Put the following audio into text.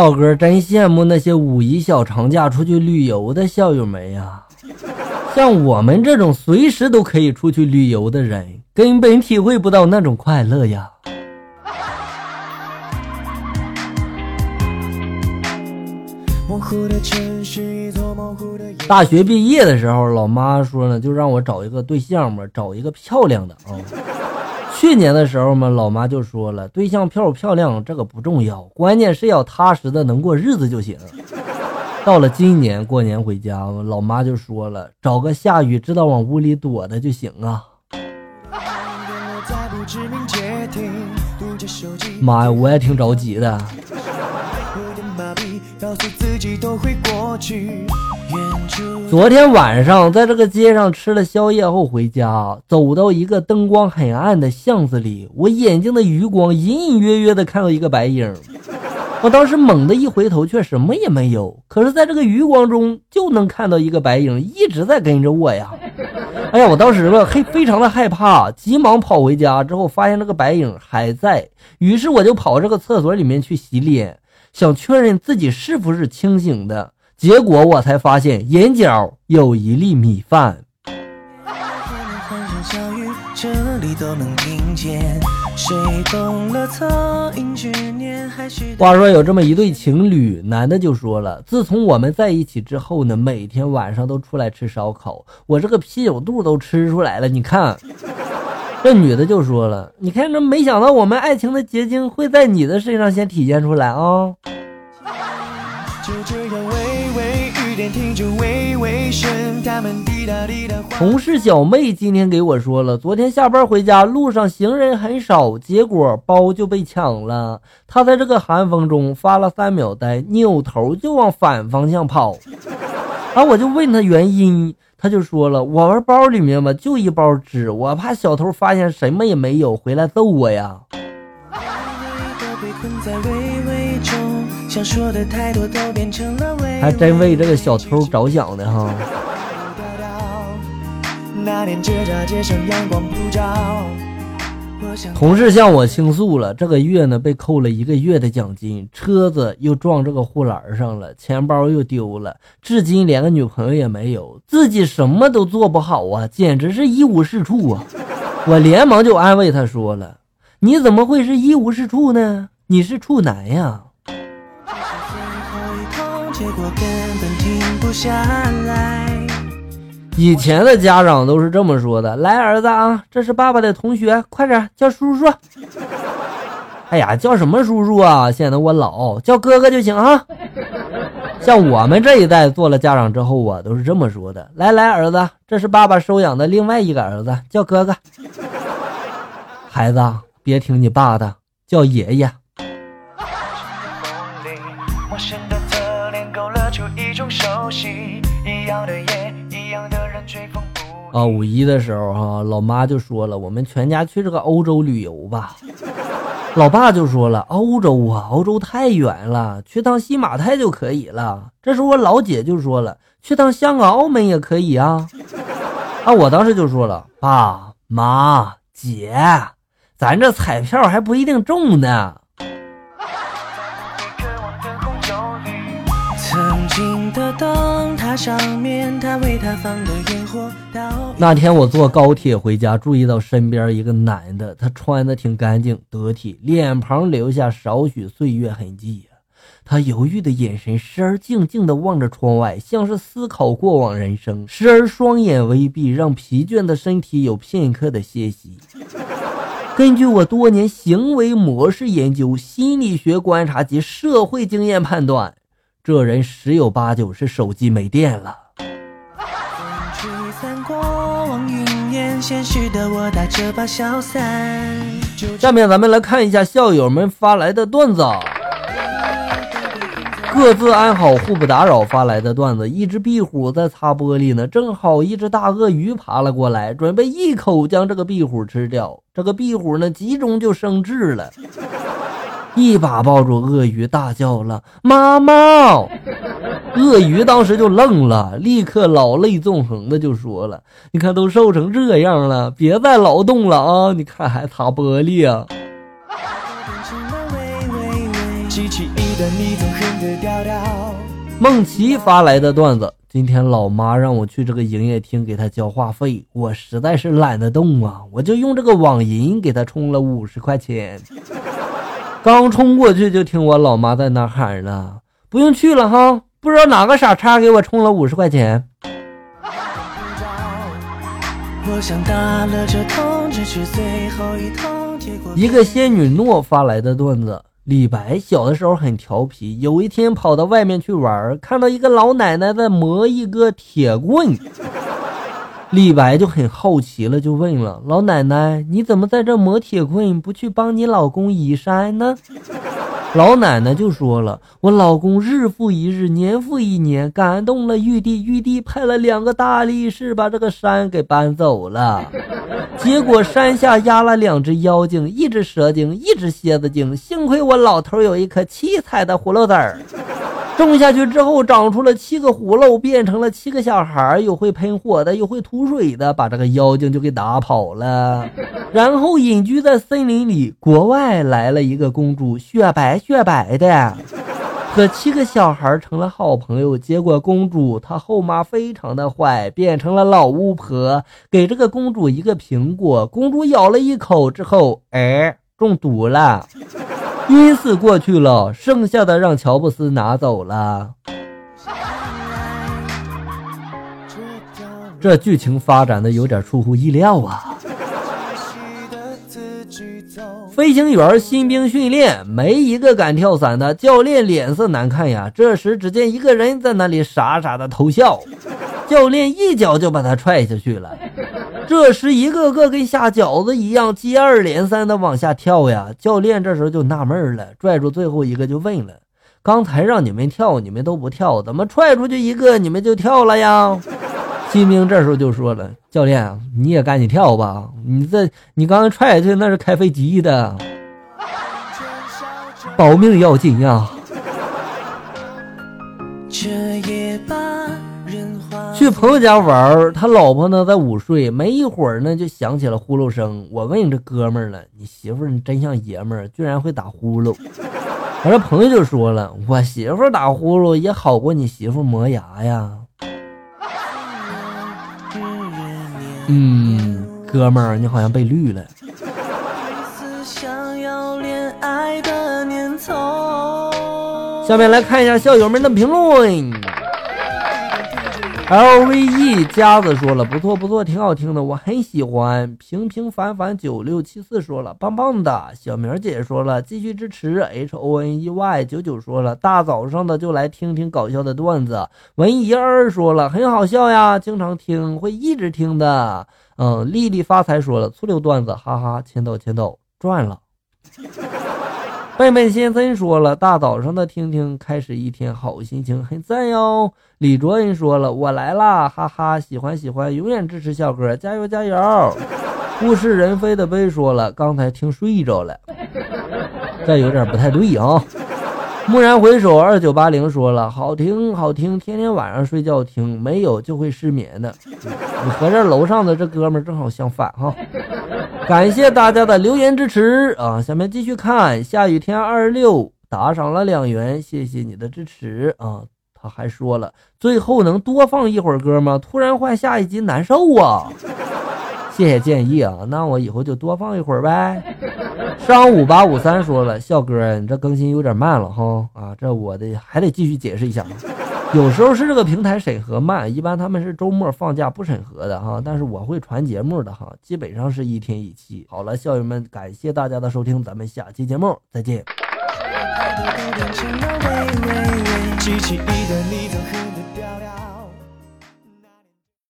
老哥真羡慕那些五一小长假出去旅游的校友们呀！像我们这种随时都可以出去旅游的人，根本体会不到那种快乐呀。大学毕业的时候，老妈说呢，就让我找一个对象嘛，找一个漂亮的啊。去年的时候嘛，老妈就说了，对象漂不漂亮这个不重要，关键是要踏实的能过日子就行。到了今年过年回家，老妈就说了，找个下雨知道往屋里躲的就行啊。妈呀，我也挺着急的。昨天晚上在这个街上吃了宵夜后回家，走到一个灯光很暗的巷子里，我眼睛的余光隐隐约约的看到一个白影。我当时猛地一回头，却什么也没有。可是，在这个余光中，就能看到一个白影一直在跟着我呀！哎呀，我当时吧，嘿，非常的害怕，急忙跑回家之后，发现这个白影还在，于是我就跑这个厕所里面去洗脸。想确认自己是不是清醒的，结果我才发现眼角有一粒米饭。话说有这么一对情侣，男的就说了：“自从我们在一起之后呢，每天晚上都出来吃烧烤，我这个啤酒肚都吃出来了。”你看。这女的就说了：“你看，这没想到我们爱情的结晶会在你的身上先体现出来啊！”同事小妹今天给我说了，昨天下班回家路上行人很少，结果包就被抢了。她在这个寒风中发了三秒呆，扭头就往反方向跑。啊，我就问她原因。他就说了，我们包里面吧，就一包纸，我怕小偷发现什么也没有，回来揍我呀。还真为这个小偷着想的哈。同事向我倾诉了，这个月呢被扣了一个月的奖金，车子又撞这个护栏上了，钱包又丢了，至今连个女朋友也没有，自己什么都做不好啊，简直是一无是处啊！我连忙就安慰他说了：“你怎么会是一无是处呢？你是处男呀。”以前的家长都是这么说的：“来，儿子啊，这是爸爸的同学，快点叫叔叔。”哎呀，叫什么叔叔啊？显得我老，叫哥哥就行啊。像我们这一代做了家长之后啊，都是这么说的：“来来，儿子，这是爸爸收养的另外一个儿子，叫哥哥。”孩子，别听你爸的，叫爷爷。啊，五一的时候哈，老妈就说了，我们全家去这个欧洲旅游吧。老爸就说了，欧洲啊，欧洲太远了，去趟西马泰就可以了。这时候我老姐就说了，去趟香港、澳门也可以啊。啊，我当时就说了，爸妈姐，咱这彩票还不一定中呢。那天我坐高铁回家，注意到身边一个男的，他穿的挺干净得体，脸庞留下少许岁月痕迹呀。他犹豫的眼神，时而静静的望着窗外，像是思考过往人生；时而双眼微闭，让疲倦的身体有片刻的歇息。根据我多年行为模式研究、心理学观察及社会经验判断。这人十有八九是手机没电了。下面咱们来看一下校友们发来的段子，各自安好，互不打扰。发来的段子：一只壁虎在擦玻璃呢，正好一只大鳄鱼爬了过来，准备一口将这个壁虎吃掉。这个壁虎呢，集中就生智了。一把抱住鳄鱼，大叫了：“妈妈！”鳄鱼当时就愣了，立刻老泪纵横的就说了：“你看都瘦成这样了，别再劳动了啊！你看还擦玻璃啊！”梦琪发来的段子：今天老妈让我去这个营业厅给她交话费，我实在是懒得动啊，我就用这个网银给她充了五十块钱。刚冲过去就听我老妈在那喊了：“不用去了哈，不知道哪个傻叉给我充了五十块钱。”一个仙女诺发来的段子。李白小的时候很调皮，有一天跑到外面去玩，看到一个老奶奶在磨一个铁棍，李白就很好奇了，就问了老奶奶：“你怎么在这磨铁棍？不去帮你老公移山呢？”老奶奶就说了：“我老公日复一日，年复一年，感动了玉帝，玉帝派了两个大力士把这个山给搬走了。结果山下压了两只妖精，一只蛇精，一只蝎子精。幸亏我老头有一颗七彩的葫芦籽儿。”种下去之后，长出了七个葫芦，变成了七个小孩有会喷火的，有会吐水的，把这个妖精就给打跑了。然后隐居在森林里。国外来了一个公主，雪白雪白的，和七个小孩成了好朋友。结果公主她后妈非常的坏，变成了老巫婆，给这个公主一个苹果，公主咬了一口之后，哎，中毒了。晕死过去了，剩下的让乔布斯拿走了。这剧情发展的有点出乎意料啊！飞行员新兵训练，没一个敢跳伞的，教练脸色难看呀。这时，只见一个人在那里傻傻的偷笑，教练一脚就把他踹下去了。这时，一个个跟下饺子一样，接二连三的往下跳呀。教练这时候就纳闷了，拽住最后一个就问了：“刚才让你们跳，你们都不跳，怎么踹出去一个，你们就跳了呀？”新兵这时候就说了：“教练，你也赶紧跳吧，你这你刚刚踹下去那是开飞机的，保命要紧呀。”朋友家玩，他老婆呢在午睡，没一会儿呢就响起了呼噜声。我问你这哥们儿了：“你媳妇儿你真像爷们儿，居然会打呼噜。”我这朋友就说了：“我媳妇儿打呼噜也好过你媳妇磨牙呀。”嗯，哥们儿，你好像被绿了。下面来看一下校友们的评论。L V E 夹子说了不错不错，挺好听的，我很喜欢。平平凡凡九六七四说了棒棒的。小明姐说了继续支持。H O N E Y 九九说了大早上的就来听听搞笑的段子。文怡儿说了很好笑呀，经常听会一直听的。嗯，丽丽发财说了粗溜段子，哈哈，签到签到赚了。笨笨先生说了，大早上的听听，开始一天好心情，很赞哟。李卓恩说了，我来啦，哈哈，喜欢喜欢，永远支持小哥，加油加油。物是人非的杯说了，刚才听睡着了，这有点不太对啊。蓦然回首，二九八零说了，好听好听，天天晚上睡觉听，没有就会失眠的。你和这楼上的这哥们正好相反哈。感谢大家的留言支持啊！下面继续看，下雨天二十六打赏了两元，谢谢你的支持啊！他还说了，最后能多放一会儿歌吗？突然换下一集难受啊！谢谢建议啊，那我以后就多放一会儿呗。上五八五三说了，笑哥，你这更新有点慢了哈啊，这我的还得继续解释一下。有时候是这个平台审核慢，一般他们是周末放假不审核的哈，但是我会传节目的哈，基本上是一天一期。好了，校友们，感谢大家的收听，咱们下期节目再见。